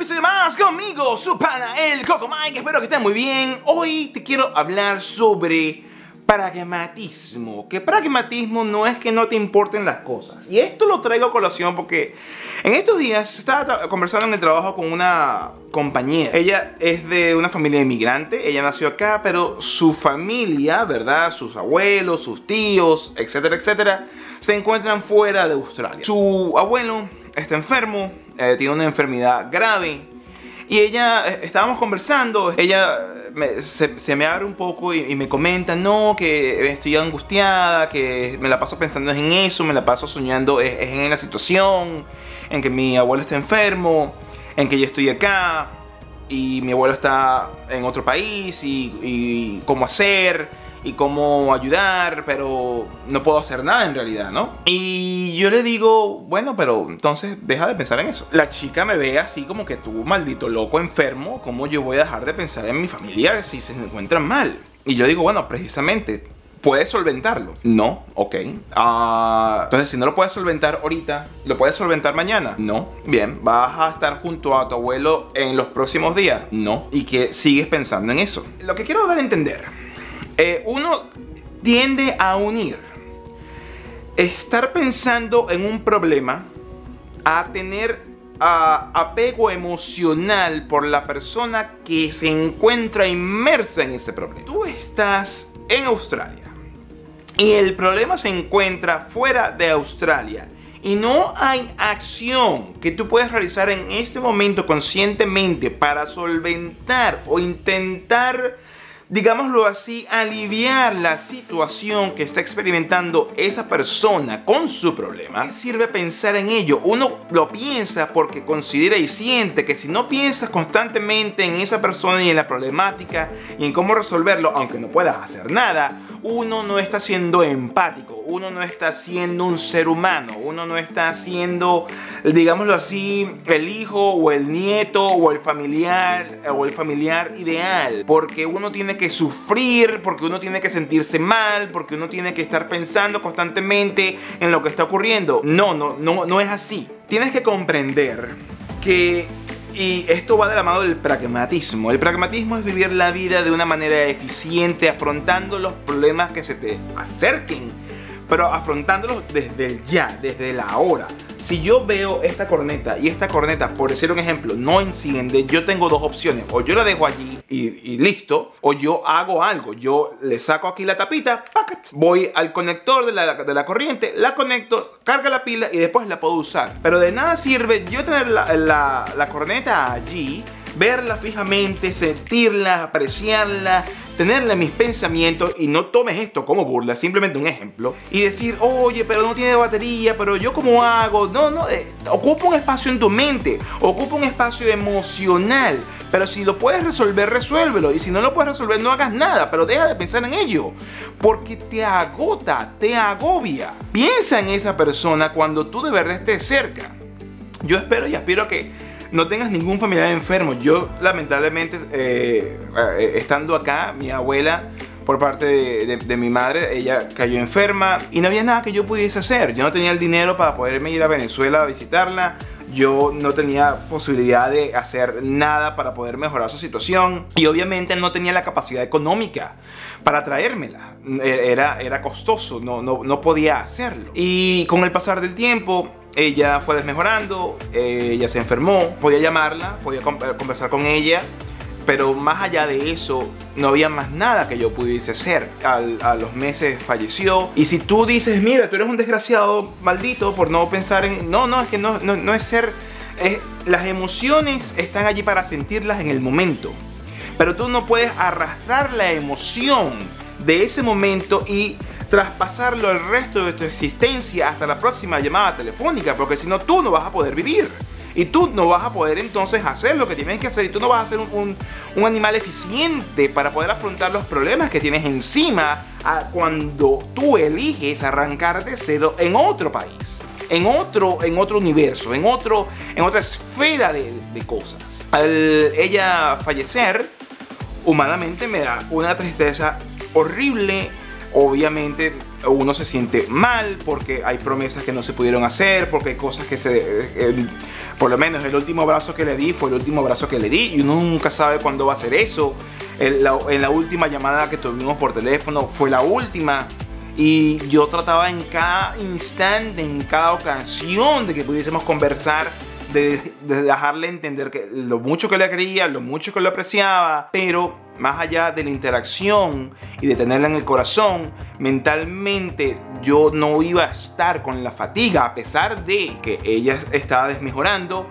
episodio más conmigo, su pana, el Coco Mike. Espero que estén muy bien. Hoy te quiero hablar sobre pragmatismo. Que pragmatismo no es que no te importen las cosas. Y esto lo traigo a colación porque en estos días estaba conversando en el trabajo con una compañera. Ella es de una familia inmigrante. Ella nació acá, pero su familia, ¿verdad? Sus abuelos, sus tíos, etcétera, etcétera, se encuentran fuera de Australia. Su abuelo está enfermo, eh, tiene una enfermedad grave. Y ella, eh, estábamos conversando, ella se, me abre un poco y, me comenta, no, que estoy angustiada, que me la paso pensando en eso, me la paso soñando es, en la situación, en que mi abuelo está enfermo, en que yo estoy acá y mi abuelo está en otro país y, cómo hacer y cómo ayudar, pero no puedo hacer nada en realidad, ¿no? Y yo le digo, bueno, pero entonces deja de pensar en eso. La chica me ve así como que tú, maldito loco enfermo, ¿cómo yo voy a dejar de pensar en mi familia si se encuentran mal? Y yo digo, bueno, precisamente, ¿puedes solventarlo? No, ok. Ah, entonces, si no lo puedes solventar ahorita, ¿lo puedes solventar mañana? No. Bien, ¿vas a estar junto a tu abuelo en los próximos días? No. Y que sigues pensando en eso. Lo que quiero dar a entender eh, uno tiende a unir estar pensando en un problema a tener apego emocional por la persona que se encuentra inmersa en ese problema. Tú estás en Australia y el problema se encuentra fuera de Australia y no hay acción que tú puedas realizar en este momento conscientemente para solventar o intentar digámoslo así, aliviar la situación que está experimentando esa persona con su problema, sirve pensar en ello. Uno lo piensa porque considera y siente que si no piensas constantemente en esa persona y en la problemática y en cómo resolverlo, aunque no puedas hacer nada, uno no está siendo empático, uno no está siendo un ser humano, uno no está siendo, digámoslo así, el hijo o el nieto o el familiar o el familiar ideal, porque uno tiene que sufrir, porque uno tiene que sentirse mal, porque uno tiene que estar pensando constantemente en lo que está ocurriendo. No, no, no, no es así. Tienes que comprender que y esto va de la mano del pragmatismo. El pragmatismo es vivir la vida de una manera eficiente, afrontando los problemas que se te acerquen, pero afrontándolos desde el ya, desde la hora. Si yo veo esta corneta y esta corneta, por decir un ejemplo, no enciende, yo tengo dos opciones. O yo la dejo allí y, listo, o yo hago algo. Yo le saco aquí la tapita, voy al conector de la, de la corriente, la conecto, carga la pila y después la puedo usar. Pero de nada sirve yo tener la, la, la corneta allí verla fijamente, sentirla, apreciarla, tenerla en mis pensamientos y no tomes esto como burla, simplemente un ejemplo, y decir, oye, pero no tiene batería, pero yo cómo hago, no, no, eh, ocupa un espacio en tu mente, ocupa un espacio emocional, pero si lo puedes resolver, resuélvelo, y si no lo puedes resolver, no hagas nada, pero deja de pensar en ello, porque te agota, te agobia. Piensa en esa persona cuando tú de verdad estés cerca. Yo espero y aspiro a que no tengas ningún familiar enfermo. Yo lamentablemente, eh, eh, estando acá, mi abuela por parte de, mi madre, ella cayó enferma y no había nada que yo pudiese hacer. Yo no tenía el dinero para poderme ir a Venezuela a visitarla. Yo no tenía posibilidad de hacer nada para poder mejorar su situación. Y obviamente no tenía la capacidad económica para traérmela. Era, era costoso, no, no, no podía hacerlo. Y con el pasar del tiempo, ella fue desmejorando, ella se enfermó, podía llamarla, podía conversar con ella, pero más allá de eso, no había más nada que yo pudiese hacer. a los meses falleció. Y si tú dices, mira, tú eres un desgraciado maldito por no pensar en... No, no, es que no, no, es ser... las emociones están allí para sentirlas en el momento. Pero tú no puedes arrastrar la emoción de ese momento y traspasarlo el resto de tu existencia hasta la próxima llamada telefónica, porque si no tú no vas a poder vivir. Y tú no vas a poder entonces hacer lo que tienes que hacer y tú no vas a ser un, animal eficiente para poder afrontar los problemas que tienes encima cuando tú eliges arrancar de cero en otro país, en otro, en otro universo, en, otro, en otra esfera de, de cosas. Al ella fallecer, humanamente me da una tristeza horrible obviamente uno se siente mal porque hay promesas que no se pudieron hacer, porque hay cosas que se... Por lo menos el último abrazo que le di fue el último abrazo que le di y uno nunca sabe cuándo va a ser eso. En la, en la última llamada que tuvimos por teléfono fue la última. Y yo trataba en cada instante, en cada ocasión de que pudiésemos conversar, de, dejarle entender que lo mucho que le quería, lo mucho que lo apreciaba, pero más allá de la interacción y de tenerla en el corazón, mentalmente yo no iba a estar con la fatiga, a pesar de que ella estaba desmejorando,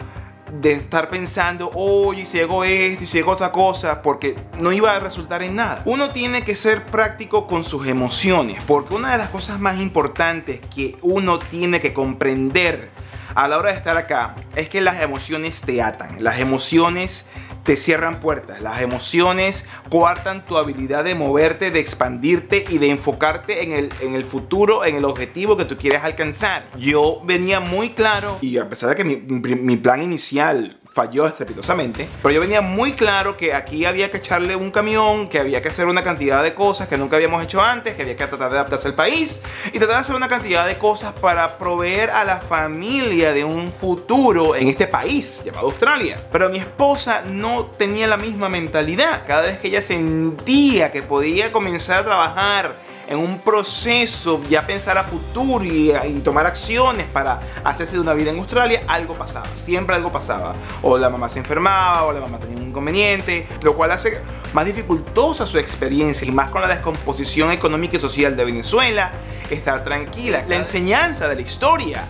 de estar pensando, oye, si hago esto si hago otra cosa, porque no iba a resultar en nada. Uno tiene que ser práctico con sus emociones, porque una de las cosas más importantes que uno tiene que comprender a la hora de estar acá es que las emociones te atan, las emociones te cierran puertas, las emociones coartan tu habilidad de moverte, de expandirte y de enfocarte en el, en el futuro, en el objetivo que tú quieres alcanzar. Yo venía muy claro y a pesar de que mi, mi plan inicial falló estrepitosamente. Pero yo venía muy claro que aquí había que echarle un camión, que había que hacer una cantidad de cosas que nunca habíamos hecho antes, que había que tratar de adaptarse al país y tratar de hacer una cantidad de cosas para proveer a la familia de un futuro en este país llamado Australia. Pero mi esposa no tenía la misma mentalidad. Cada vez que ella sentía que podía comenzar a trabajar en un proceso, ya pensar a futuro y, tomar acciones para hacerse de una vida en Australia, algo pasaba, siempre algo pasaba. O la mamá se enfermaba, o la mamá tenía un inconveniente, lo cual hace más dificultosa su experiencia y más con la descomposición económica y social de Venezuela, estar tranquila. La enseñanza de la historia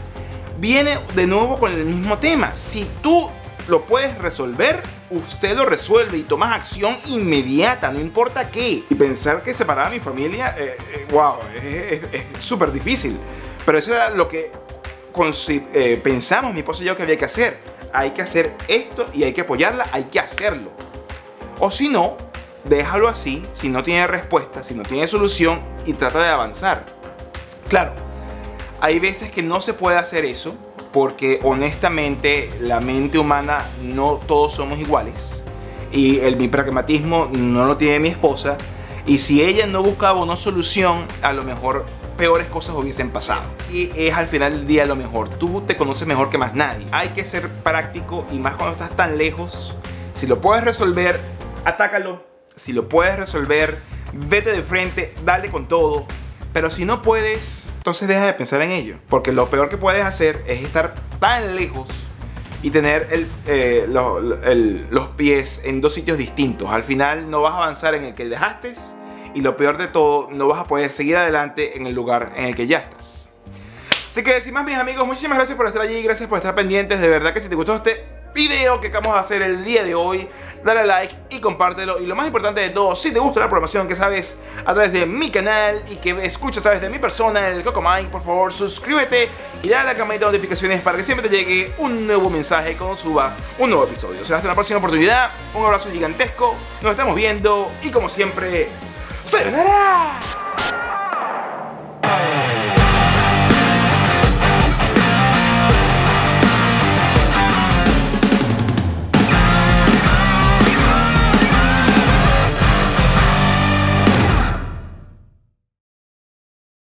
viene de nuevo con el mismo tema. Si tú lo puedes resolver, usted lo resuelve y tomas acción inmediata, no importa qué. Y pensar que separar a mi familia, eh, eh, wow, es súper difícil. Pero eso era lo que eh, pensamos mi esposo y yo que había que hacer. Hay que hacer esto y hay que apoyarla, hay que hacerlo. O si no, déjalo así, si no tiene respuesta, si no tiene solución y trata de avanzar. Claro, hay veces que no se puede hacer eso porque honestamente la mente humana no todos somos iguales. Y el, mi pragmatismo no lo tiene mi esposa. Y si ella no buscaba una solución a lo mejor peores cosas hubiesen pasado. Y es al final del día lo mejor. Tú te conoces mejor que más nadie. Hay que ser práctico y más cuando estás tan lejos. Si lo puedes resolver atácalo. Si lo puedes resolver vete de frente dale con todo. Pero si no puedes, entonces deja de pensar en ello. Porque lo peor que puedes hacer es estar tan lejos y tener eh, los pies en dos sitios distintos. Al final no vas a avanzar en el que dejaste y lo peor de todo, no vas a poder seguir adelante en el lugar en el que ya estás. Así que sin más mis amigos, muchísimas gracias por estar allí, gracias por estar pendientes. De verdad que si te gustó este video que acabamos de hacer el día de hoy. Dale like y compártelo. Y lo más importante de todo, si te gusta la programación que sabes a través de mi canal y que escuchas a través de mi persona, el Cocomine, por favor suscríbete y dale a la campanita de notificaciones para que siempre te llegue un nuevo mensaje cuando suba un nuevo episodio. Será hasta la próxima oportunidad. Un abrazo gigantesco. Nos estamos viendo y como siempre, ¡Sayonara!